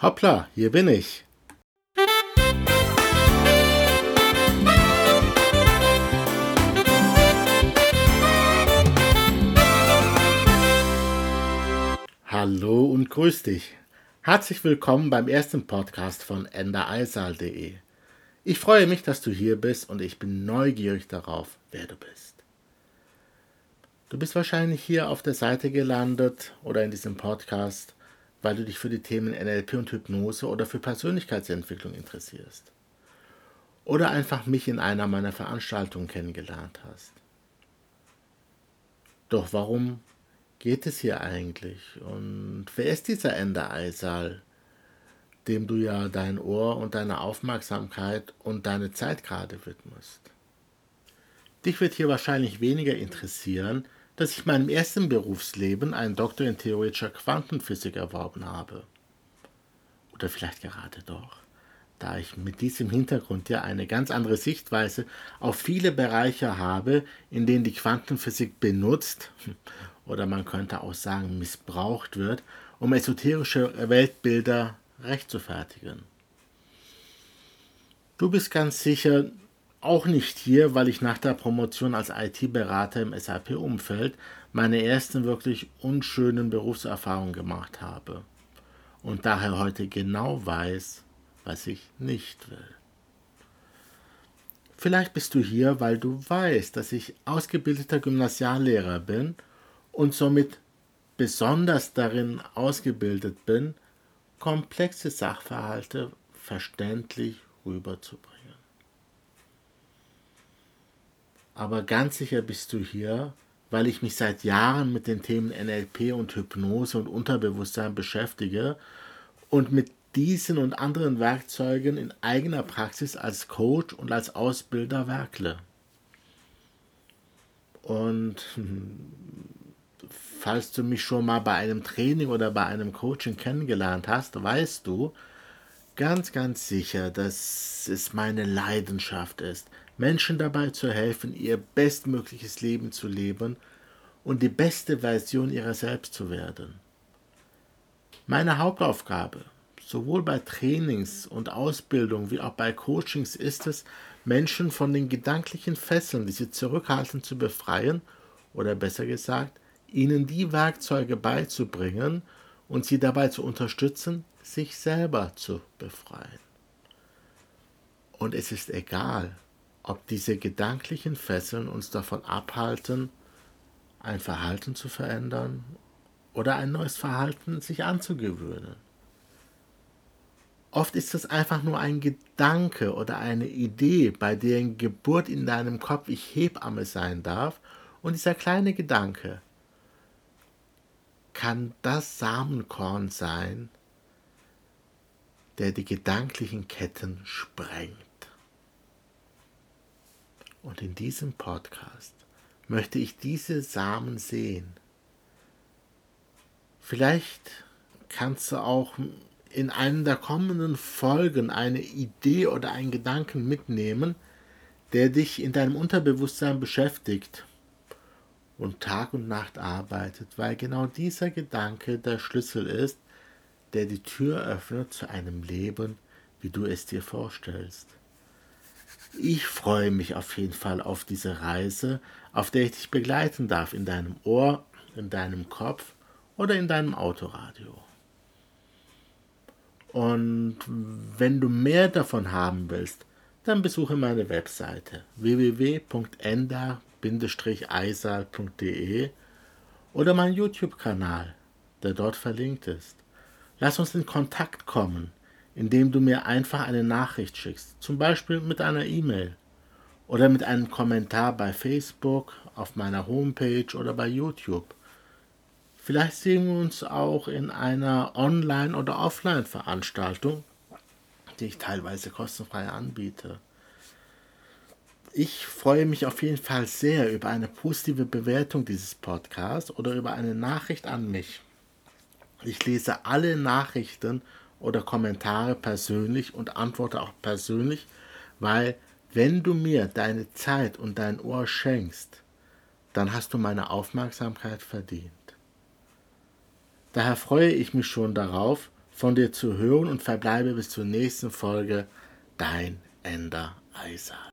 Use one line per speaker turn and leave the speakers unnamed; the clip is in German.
Hoppla, hier bin ich. Hallo und grüß dich. Herzlich willkommen beim ersten Podcast von endereisal.de. Ich freue mich, dass du hier bist und ich bin neugierig darauf, wer du bist. Du bist wahrscheinlich hier auf der Seite gelandet oder in diesem Podcast, weil du dich für die Themen NLP und Hypnose oder für Persönlichkeitsentwicklung interessierst. Oder einfach mich in einer meiner Veranstaltungen kennengelernt hast. Doch warum geht es hier eigentlich? Und wer ist dieser Ende Eisal, dem du ja dein Ohr und deine Aufmerksamkeit und deine Zeit gerade widmest? Dich wird hier wahrscheinlich weniger interessieren, dass ich in meinem ersten Berufsleben einen Doktor in theoretischer Quantenphysik erworben habe. Oder vielleicht gerade doch, da ich mit diesem Hintergrund ja eine ganz andere Sichtweise auf viele Bereiche habe, in denen die Quantenphysik benutzt, oder man könnte auch sagen missbraucht wird, um esoterische Weltbilder rechtfertigen. Du bist ganz sicher auch nicht hier, weil ich nach der Promotion als IT-Berater im SAP-Umfeld meine ersten wirklich unschönen Berufserfahrungen gemacht habe und daher heute genau weiß, was ich nicht will. Vielleicht bist du hier, weil du weißt, dass ich ausgebildeter Gymnasiallehrer bin und somit besonders darin ausgebildet bin, komplexe Sachverhalte verständlich rüberzubringen. Aber ganz sicher bist du hier, weil ich mich seit Jahren mit den Themen NLP und Hypnose und Unterbewusstsein beschäftige und mit diesen und anderen Werkzeugen in eigener Praxis als Coach und als Ausbilder werkle. Und falls du mich schon mal bei einem Training oder bei einem Coaching kennengelernt hast, weißt du ganz, ganz sicher, dass es meine Leidenschaft ist, Menschen dabei zu helfen, ihr bestmögliches Leben zu leben und die beste Version ihrer selbst zu werden. Meine Hauptaufgabe, sowohl bei Trainings und Ausbildung wie auch bei Coachings, ist es, Menschen von den gedanklichen Fesseln, die sie zurückhalten, zu befreien oder besser gesagt, ihnen die Werkzeuge beizubringen und sie dabei zu unterstützen, sich selber zu befreien. Und es ist egal, ob diese gedanklichen Fesseln uns davon abhalten, ein Verhalten zu verändern oder ein neues Verhalten sich anzugewöhnen. Oft ist es einfach nur ein Gedanke oder eine Idee, bei deren Geburt in deinem Kopf ich Hebamme sein darf, und dieser kleine Gedanke kann das Samenkorn sein, der die gedanklichen Ketten sprengt. Und in diesem Podcast möchte ich diese Samen sehen. Vielleicht kannst du auch in einer der kommenden Folgen eine Idee oder einen Gedanken mitnehmen, der dich in deinem Unterbewusstsein beschäftigt und Tag und Nacht arbeitet, weil genau dieser Gedanke der Schlüssel ist, der die Tür öffnet zu einem Leben, wie du es dir vorstellst. Ich freue mich auf jeden Fall auf diese Reise, auf der ich dich begleiten darf in deinem Ohr, in deinem Kopf oder in deinem Autoradio. Und wenn du mehr davon haben willst, dann besuche meine Webseite www.ender-eisal.de oder meinen YouTube-Kanal, der dort verlinkt ist. Lass uns in Kontakt kommen indem du mir einfach eine Nachricht schickst, zum Beispiel mit einer E-Mail oder mit einem Kommentar bei Facebook, auf meiner Homepage oder bei YouTube. Vielleicht sehen wir uns auch in einer Online- oder Offline-Veranstaltung, die ich teilweise kostenfrei anbiete. Ich freue mich auf jeden Fall sehr über eine positive Bewertung dieses Podcasts oder über eine Nachricht an mich. Ich lese alle Nachrichten oder Kommentare persönlich und antworte auch persönlich, weil wenn du mir deine Zeit und dein Ohr schenkst, dann hast du meine Aufmerksamkeit verdient. Daher freue ich mich schon darauf, von dir zu hören und verbleibe bis zur nächsten Folge. Dein Ender Eisal.